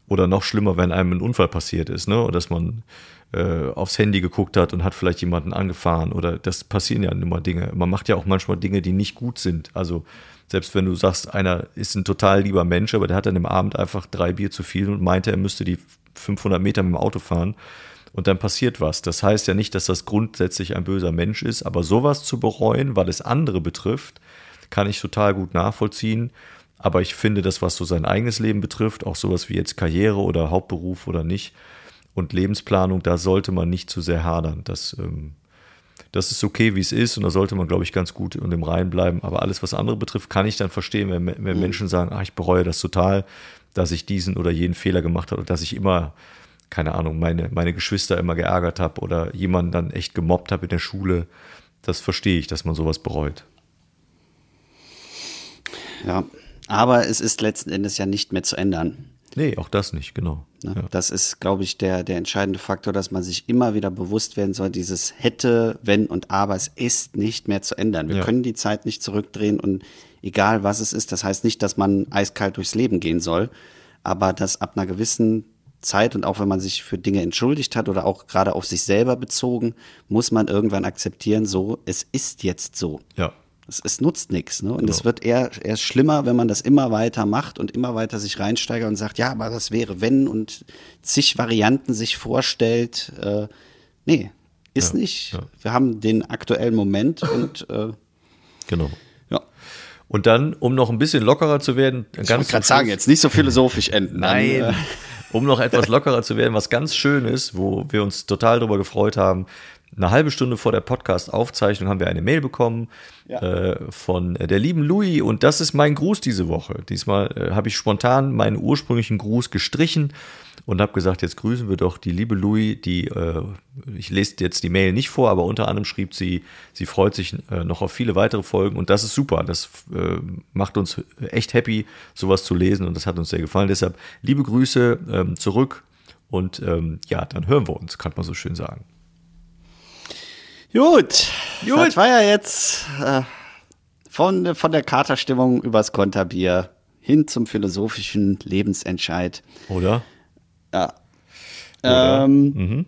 Oder noch schlimmer, wenn einem ein Unfall passiert ist, ne? Oder dass man äh, aufs Handy geguckt hat und hat vielleicht jemanden angefahren. Oder das passieren ja immer Dinge. Man macht ja auch manchmal Dinge, die nicht gut sind. Also selbst wenn du sagst, einer ist ein total lieber Mensch, aber der hat an dem Abend einfach drei Bier zu viel und meinte, er müsste die 500 Meter mit dem Auto fahren und dann passiert was. Das heißt ja nicht, dass das grundsätzlich ein böser Mensch ist, aber sowas zu bereuen, weil es andere betrifft, kann ich total gut nachvollziehen. Aber ich finde, das, was so sein eigenes Leben betrifft, auch sowas wie jetzt Karriere oder Hauptberuf oder nicht und Lebensplanung, da sollte man nicht zu sehr hadern. Das, ähm, das ist okay, wie es ist und da sollte man, glaube ich, ganz gut und im Reinen bleiben. Aber alles, was andere betrifft, kann ich dann verstehen, wenn, wenn Menschen sagen, ach, ich bereue das total, dass ich diesen oder jenen Fehler gemacht habe oder dass ich immer, keine Ahnung, meine, meine Geschwister immer geärgert habe oder jemanden dann echt gemobbt habe in der Schule. Das verstehe ich, dass man sowas bereut.
Ja, aber es ist letzten Endes ja nicht mehr zu ändern.
Nee, auch das nicht, genau.
Ne?
Ja.
Das ist, glaube ich, der, der entscheidende Faktor, dass man sich immer wieder bewusst werden soll, dieses hätte, wenn und aber, es ist nicht mehr zu ändern. Wir
Ja.
können die Zeit nicht zurückdrehen und egal was es ist, das heißt nicht, dass man eiskalt durchs Leben gehen soll, aber dass ab einer gewissen Zeit und auch wenn man sich für Dinge entschuldigt hat oder auch gerade auf sich selber bezogen, muss man irgendwann akzeptieren, so, es ist jetzt so.
Ja,
Es, es nutzt nichts. Ne? Und
Genau.
es wird eher erst schlimmer, wenn man das immer weiter macht und immer weiter sich reinsteigert und sagt, ja, aber das wäre wenn und zig Varianten sich vorstellt. Äh, nee, ist
Ja,
nicht.
ja.
Wir haben den aktuellen Moment und äh,
genau.
ja.
Und dann, um noch ein bisschen lockerer zu werden,
Ich wollte
ganz zum
gerade sagen, jetzt nicht so philosophisch enden. Dann,
Nein.
äh,
Um noch etwas lockerer zu werden, was ganz schön ist, wo wir uns total darüber gefreut haben. Eine halbe Stunde vor der Podcast-Aufzeichnung haben wir eine Mail bekommen
Ja.
äh, von der lieben Louis und das ist mein Gruß diese Woche. Diesmal äh, habe ich spontan meinen ursprünglichen Gruß gestrichen und habe gesagt, jetzt grüßen wir doch die liebe Louis, die, äh, ich lese jetzt die Mail nicht vor, aber unter anderem schrieb sie, sie freut sich äh, noch auf viele weitere Folgen und das ist super. Das äh, macht uns echt happy, sowas zu lesen und das hat uns sehr gefallen. Deshalb liebe Grüße ähm, zurück und ähm, ja, dann hören wir uns, kann man so schön sagen.
Gut.
Gut.
Das war ja jetzt äh, von, von der Katerstimmung übers Konterbier hin zum philosophischen Lebensentscheid.
Oder?
Ja. Ähm,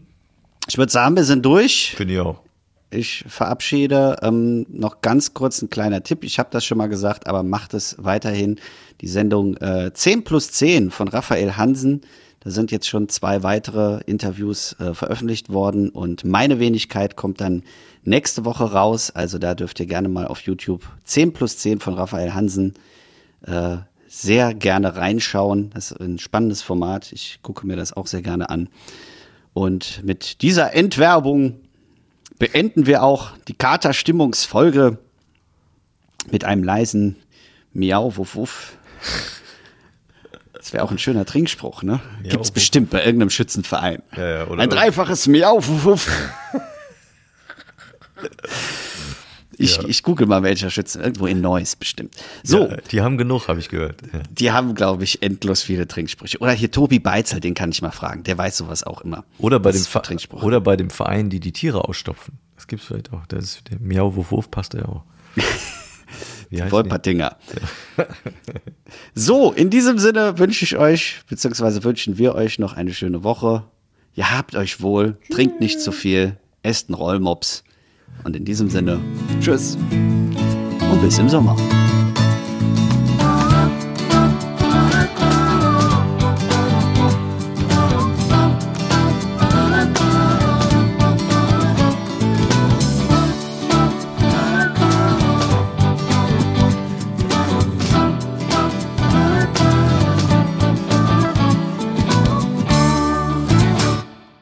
Ich würde sagen, wir sind durch.
Finde ich auch.
ich verabschiede. Ähm, noch ganz kurz ein kleiner Tipp. Ich habe das schon mal gesagt, aber macht es weiterhin. Die Sendung äh, 10 plus 10 von Raphael Hansen. Da sind jetzt schon zwei weitere Interviews äh, veröffentlicht worden und meine Wenigkeit kommt dann nächste Woche raus. Also da dürft ihr gerne mal auf YouTube 10 plus 10 von Raphael Hansen äh, sehr gerne reinschauen. Das ist ein spannendes Format. Ich gucke mir das auch sehr gerne an. Und mit dieser Entwerbung beenden wir auch die Kater-Stimmungsfolge mit einem leisen Miau, wuff, wuff. Das wäre auch ein schöner Trinkspruch, ne?
Miau,
Gibt's
wuff.
bestimmt bei irgendeinem Schützenverein.
Ja, ja,
ein dreifaches Miau, wuff, wuff. Ich,
Ja.
ich google mal, welcher Schützen. Irgendwo in Neuss bestimmt. So,
Ja, die haben genug, habe ich gehört. Ja.
die haben, glaube ich, endlos viele Trinksprüche. Oder hier Tobi Beitzel, den kann ich mal fragen. Der weiß sowas auch immer.
Oder bei, dem oder bei dem Verein, die die Tiere ausstopfen. Das gibt's vielleicht auch. Das ist der Miau Wuff Wuff passt ja auch.
Wolpertinger. so, in diesem Sinne wünsche ich euch, beziehungsweise wünschen wir euch noch eine schöne Woche. Ihr habt euch wohl, trinkt nicht zu viel, esst einen Rollmops. Und in diesem Sinne, tschüss und bis im Sommer.